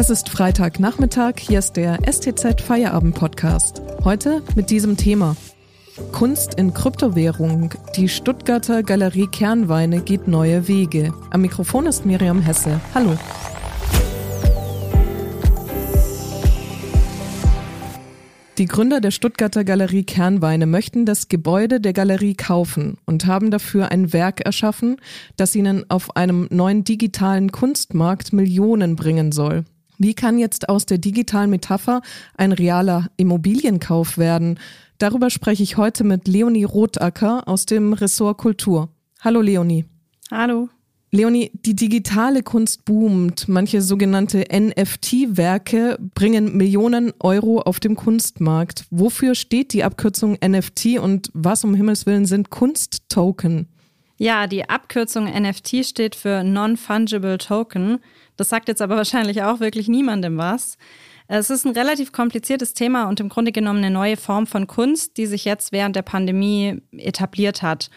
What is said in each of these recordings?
Es ist Freitagnachmittag, hier ist der STZ Feierabend Podcast. Heute mit diesem Thema. Kunst in Kryptowährung. Die Stuttgarter Galerie Kernweine geht neue Wege. Am Mikrofon ist Miriam Hesse. Hallo. Die Gründer der Stuttgarter Galerie Kernweine möchten das Gebäude der Galerie kaufen und haben dafür ein Werk erschaffen, das ihnen auf einem neuen digitalen Kunstmarkt Millionen bringen soll. Wie kann jetzt aus der digitalen Metapher ein realer Immobilienkauf werden? Darüber spreche ich heute mit Leonie Rothacker aus dem Ressort Kultur. Hallo Leonie. Hallo. Leonie, die digitale Kunst boomt. Manche sogenannte NFT-Werke bringen Millionen Euro auf dem Kunstmarkt. Wofür steht die Abkürzung NFT und was um Himmels Willen sind Kunsttoken? Ja, die Abkürzung NFT steht für Non-Fungible Token. Das sagt jetzt aber wahrscheinlich auch wirklich niemandem was. Es ist ein relativ kompliziertes Thema und im Grunde genommen eine neue Form von Kunst, die sich jetzt während der Pandemie etabliert hat.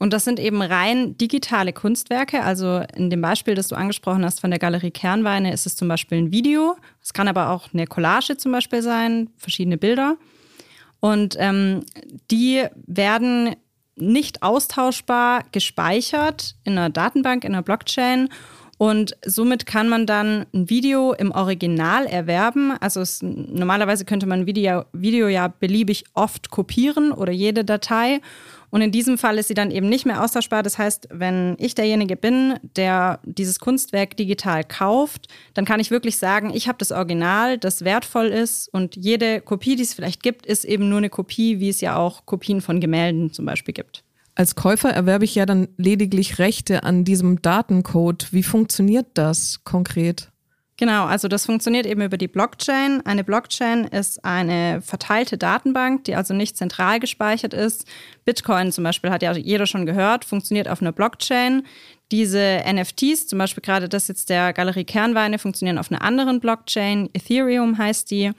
Und das sind eben rein digitale Kunstwerke. Also in dem Beispiel, das du angesprochen hast von der Galerie Kernweine, ist es zum Beispiel ein Video. Es kann aber auch eine Collage zum Beispiel sein, verschiedene Bilder. Und ähm, die werden nicht austauschbar gespeichert in einer Datenbank, in einer Blockchain. Und somit kann man dann ein Video im Original erwerben. Also es, normalerweise könnte man ein Video, Video ja beliebig oft kopieren oder jede Datei. Und in diesem Fall ist sie dann eben nicht mehr austauschbar. Das heißt, wenn ich derjenige bin, der dieses Kunstwerk digital kauft, dann kann ich wirklich sagen, ich habe das Original, das wertvoll ist und jede Kopie, die es vielleicht gibt, ist eben nur eine Kopie, wie es ja auch Kopien von Gemälden zum Beispiel gibt. Als Käufer erwerbe ich ja dann lediglich Rechte an diesem Datencode. Wie funktioniert das konkret? Genau, also das funktioniert eben über die Blockchain. Eine Blockchain ist eine verteilte Datenbank, die also nicht zentral gespeichert ist. Bitcoin zum Beispiel hat ja jeder schon gehört, funktioniert auf einer Blockchain. Diese NFTs, zum Beispiel gerade das jetzt der Galerie Kernweine, funktionieren auf einer anderen Blockchain. Ethereum heißt die.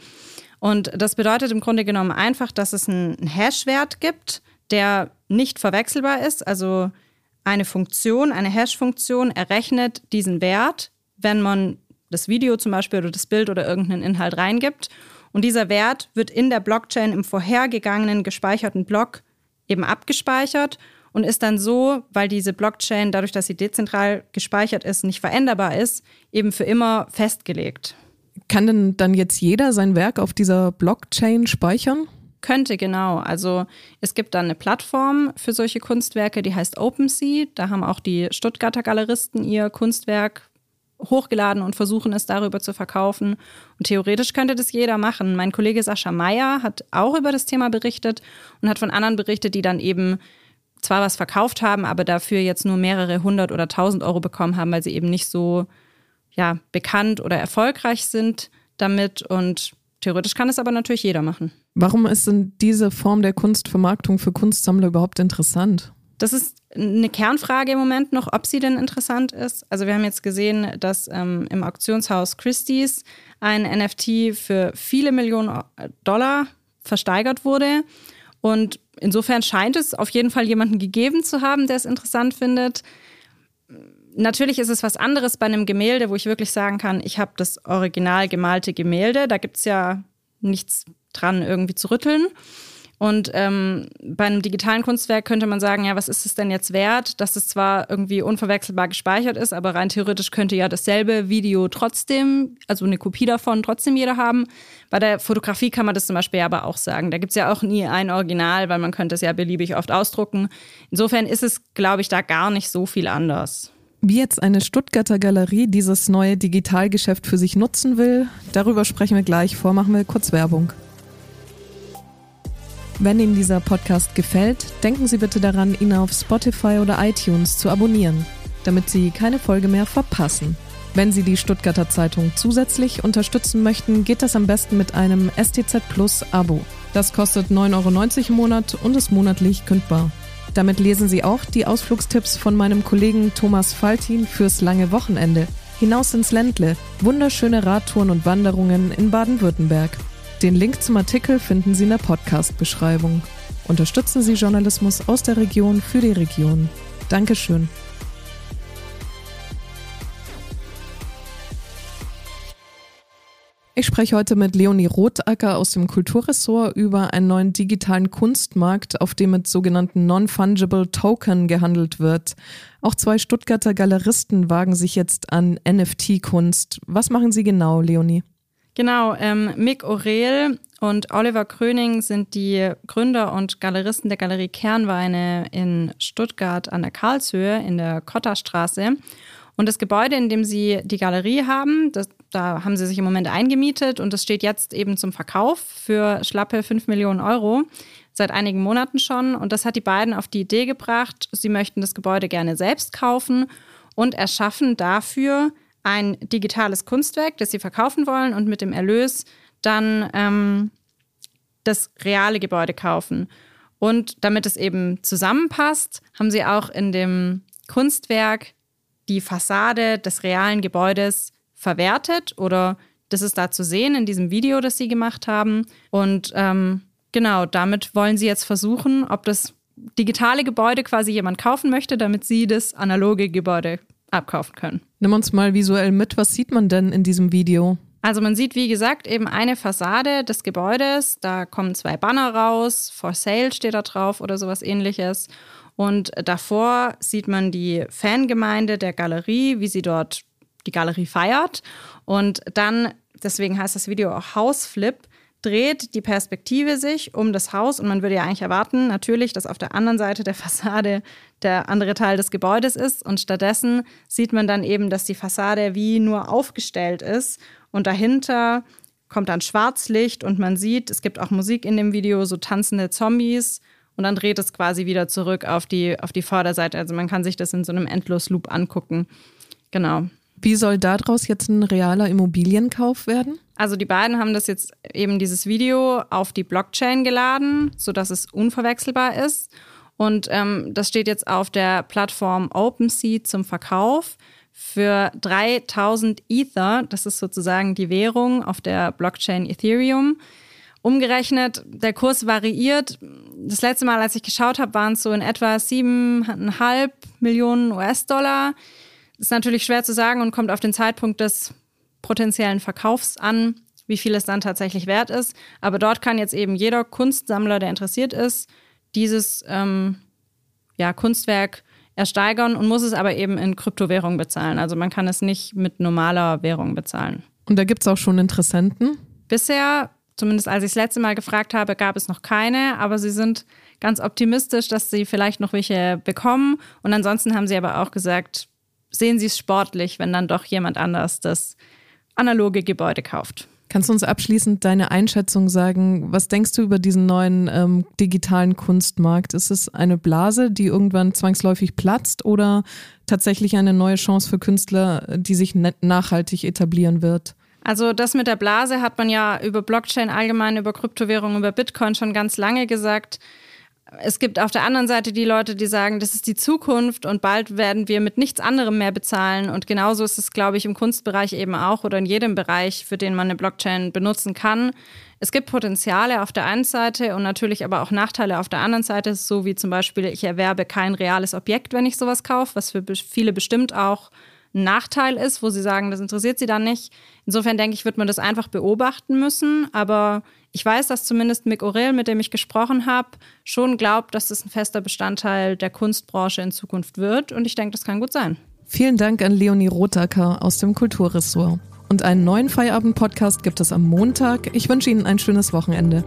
Und das bedeutet im Grunde genommen einfach, dass es einen Hash-Wert gibt, der nicht verwechselbar ist. Also eine Funktion, eine Hash-Funktion errechnet diesen Wert, wenn man das Video zum Beispiel oder das Bild oder irgendeinen Inhalt reingibt. Und dieser Wert wird in der Blockchain im vorhergegangenen gespeicherten Block eben abgespeichert und ist dann so, weil diese Blockchain, dadurch, dass sie dezentral gespeichert ist, nicht veränderbar ist, eben für immer festgelegt. Kann denn dann jetzt jeder sein Werk auf dieser Blockchain speichern? Könnte, genau. Also es gibt dann eine Plattform für solche Kunstwerke, die heißt OpenSea. Da haben auch die Stuttgarter Galeristen ihr Kunstwerk hochgeladen und versuchen es darüber zu verkaufen. Und theoretisch könnte das jeder machen. Mein Kollege Sascha Meyer hat auch über das Thema berichtet und hat von anderen berichtet, die dann eben zwar was verkauft haben, aber dafür jetzt nur mehrere hundert oder tausend Euro bekommen haben, weil sie eben nicht so ja, bekannt oder erfolgreich sind damit. Und theoretisch kann es aber natürlich jeder machen. Warum ist denn diese Form der Kunstvermarktung für Kunstsammler überhaupt interessant? Das ist eine Kernfrage im Moment noch, ob sie denn interessant ist. Also wir haben jetzt gesehen, dass ähm, im Auktionshaus Christie's ein NFT für viele Millionen Dollar versteigert wurde. Und insofern scheint es auf jeden Fall jemanden gegeben zu haben, der es interessant findet. Natürlich ist es was anderes bei einem Gemälde, wo ich wirklich sagen kann, ich habe das original gemalte Gemälde. Da gibt es ja nichts dran irgendwie zu rütteln. Und ähm, bei einem digitalen Kunstwerk könnte man sagen, ja, was ist es denn jetzt wert, dass es zwar irgendwie unverwechselbar gespeichert ist, aber rein theoretisch könnte ja dasselbe Video trotzdem, also eine Kopie davon trotzdem jeder haben. Bei der Fotografie kann man das zum Beispiel aber auch sagen. Da gibt es ja auch nie ein Original, weil man könnte es ja beliebig oft ausdrucken. Insofern ist es, glaube ich, da gar nicht so viel anders. Wie jetzt eine Stuttgarter Galerie dieses neue Digitalgeschäft für sich nutzen will, darüber sprechen wir gleich. Vor machen wir kurz Werbung. Wenn Ihnen dieser Podcast gefällt, denken Sie bitte daran, ihn auf Spotify oder iTunes zu abonnieren, damit Sie keine Folge mehr verpassen. Wenn Sie die Stuttgarter Zeitung zusätzlich unterstützen möchten, geht das am besten mit einem STZ Plus Abo. Das kostet 9,90 Euro im Monat und ist monatlich kündbar. Damit lesen Sie auch die Ausflugstipps von meinem Kollegen Thomas Faltin fürs lange Wochenende. Hinaus ins Ländle, wunderschöne Radtouren und Wanderungen in Baden-Württemberg. Den Link zum Artikel finden Sie in der Podcast-Beschreibung. Unterstützen Sie Journalismus aus der Region für die Region. Dankeschön. Ich spreche heute mit Leonie Rotacker aus dem Kulturressort über einen neuen digitalen Kunstmarkt, auf dem mit sogenannten Non-Fungible Token gehandelt wird. Auch zwei Stuttgarter Galeristen wagen sich jetzt an NFT-Kunst. Was machen Sie genau, Leonie? Genau, ähm, Mick Aurel und Oliver Kröning sind die Gründer und Galeristen der Galerie Kernweine in Stuttgart an der Karlshöhe in der Kotterstraße. Und das Gebäude, in dem sie die Galerie haben, das, da haben sie sich im Moment eingemietet und das steht jetzt eben zum Verkauf für schlappe 5 Millionen Euro seit einigen Monaten schon. Und das hat die beiden auf die Idee gebracht, sie möchten das Gebäude gerne selbst kaufen und erschaffen dafür ein digitales Kunstwerk, das sie verkaufen wollen und mit dem Erlös dann ähm, das reale Gebäude kaufen. Und damit es eben zusammenpasst, haben sie auch in dem Kunstwerk die Fassade des realen Gebäudes verwertet oder das ist da zu sehen in diesem Video, das sie gemacht haben. Und ähm, genau, damit wollen sie jetzt versuchen, ob das digitale Gebäude quasi jemand kaufen möchte, damit sie das analoge Gebäude abkaufen können. Nimm uns mal visuell mit, was sieht man denn in diesem Video? Also man sieht, wie gesagt, eben eine Fassade des Gebäudes. Da kommen zwei Banner raus. For Sale steht da drauf oder sowas ähnliches. Und davor sieht man die Fangemeinde der Galerie, wie sie dort die Galerie feiert. Und dann, deswegen heißt das Video auch Hausflip, dreht die Perspektive sich um das Haus und man würde ja eigentlich erwarten, natürlich, dass auf der anderen Seite der Fassade der andere Teil des Gebäudes ist und stattdessen sieht man dann eben, dass die Fassade wie nur aufgestellt ist und dahinter kommt dann Schwarzlicht und man sieht, es gibt auch Musik in dem Video, so tanzende Zombies und dann dreht es quasi wieder zurück auf die, auf die Vorderseite. Also man kann sich das in so einem Endlosloop angucken. Genau. Wie soll daraus jetzt ein realer Immobilienkauf werden? Also die beiden haben das jetzt eben dieses Video auf die Blockchain geladen, sodass es unverwechselbar ist. Und ähm, das steht jetzt auf der Plattform OpenSea zum Verkauf für 3000 Ether. Das ist sozusagen die Währung auf der Blockchain Ethereum. Umgerechnet, der Kurs variiert. Das letzte Mal, als ich geschaut habe, waren es so in etwa 7,5 Millionen US-Dollar. Ist natürlich schwer zu sagen und kommt auf den Zeitpunkt des potenziellen Verkaufs an, wie viel es dann tatsächlich wert ist. Aber dort kann jetzt eben jeder Kunstsammler, der interessiert ist, dieses ähm, ja, Kunstwerk ersteigern und muss es aber eben in Kryptowährung bezahlen. Also man kann es nicht mit normaler Währung bezahlen. Und da gibt es auch schon Interessenten? Bisher Zumindest als ich das letzte Mal gefragt habe, gab es noch keine, aber sie sind ganz optimistisch, dass sie vielleicht noch welche bekommen. Und ansonsten haben sie aber auch gesagt, sehen sie es sportlich, wenn dann doch jemand anders das analoge Gebäude kauft. Kannst du uns abschließend deine Einschätzung sagen? Was denkst du über diesen neuen ähm, digitalen Kunstmarkt? Ist es eine Blase, die irgendwann zwangsläufig platzt oder tatsächlich eine neue Chance für Künstler, die sich nachhaltig etablieren wird? Also das mit der Blase hat man ja über Blockchain allgemein, über Kryptowährungen, über Bitcoin schon ganz lange gesagt. Es gibt auf der anderen Seite die Leute, die sagen, das ist die Zukunft und bald werden wir mit nichts anderem mehr bezahlen. Und genauso ist es, glaube ich, im Kunstbereich eben auch oder in jedem Bereich, für den man eine Blockchain benutzen kann. Es gibt Potenziale auf der einen Seite und natürlich aber auch Nachteile auf der anderen Seite, so wie zum Beispiel, ich erwerbe kein reales Objekt, wenn ich sowas kaufe, was für viele bestimmt auch Nachteil ist, wo sie sagen, das interessiert sie dann nicht. Insofern denke ich, wird man das einfach beobachten müssen. Aber ich weiß, dass zumindest Mick Aurel, mit dem ich gesprochen habe, schon glaubt, dass das ein fester Bestandteil der Kunstbranche in Zukunft wird. Und ich denke, das kann gut sein. Vielen Dank an Leonie Rotacker aus dem Kulturressort. Und einen neuen Feierabend-Podcast gibt es am Montag. Ich wünsche Ihnen ein schönes Wochenende.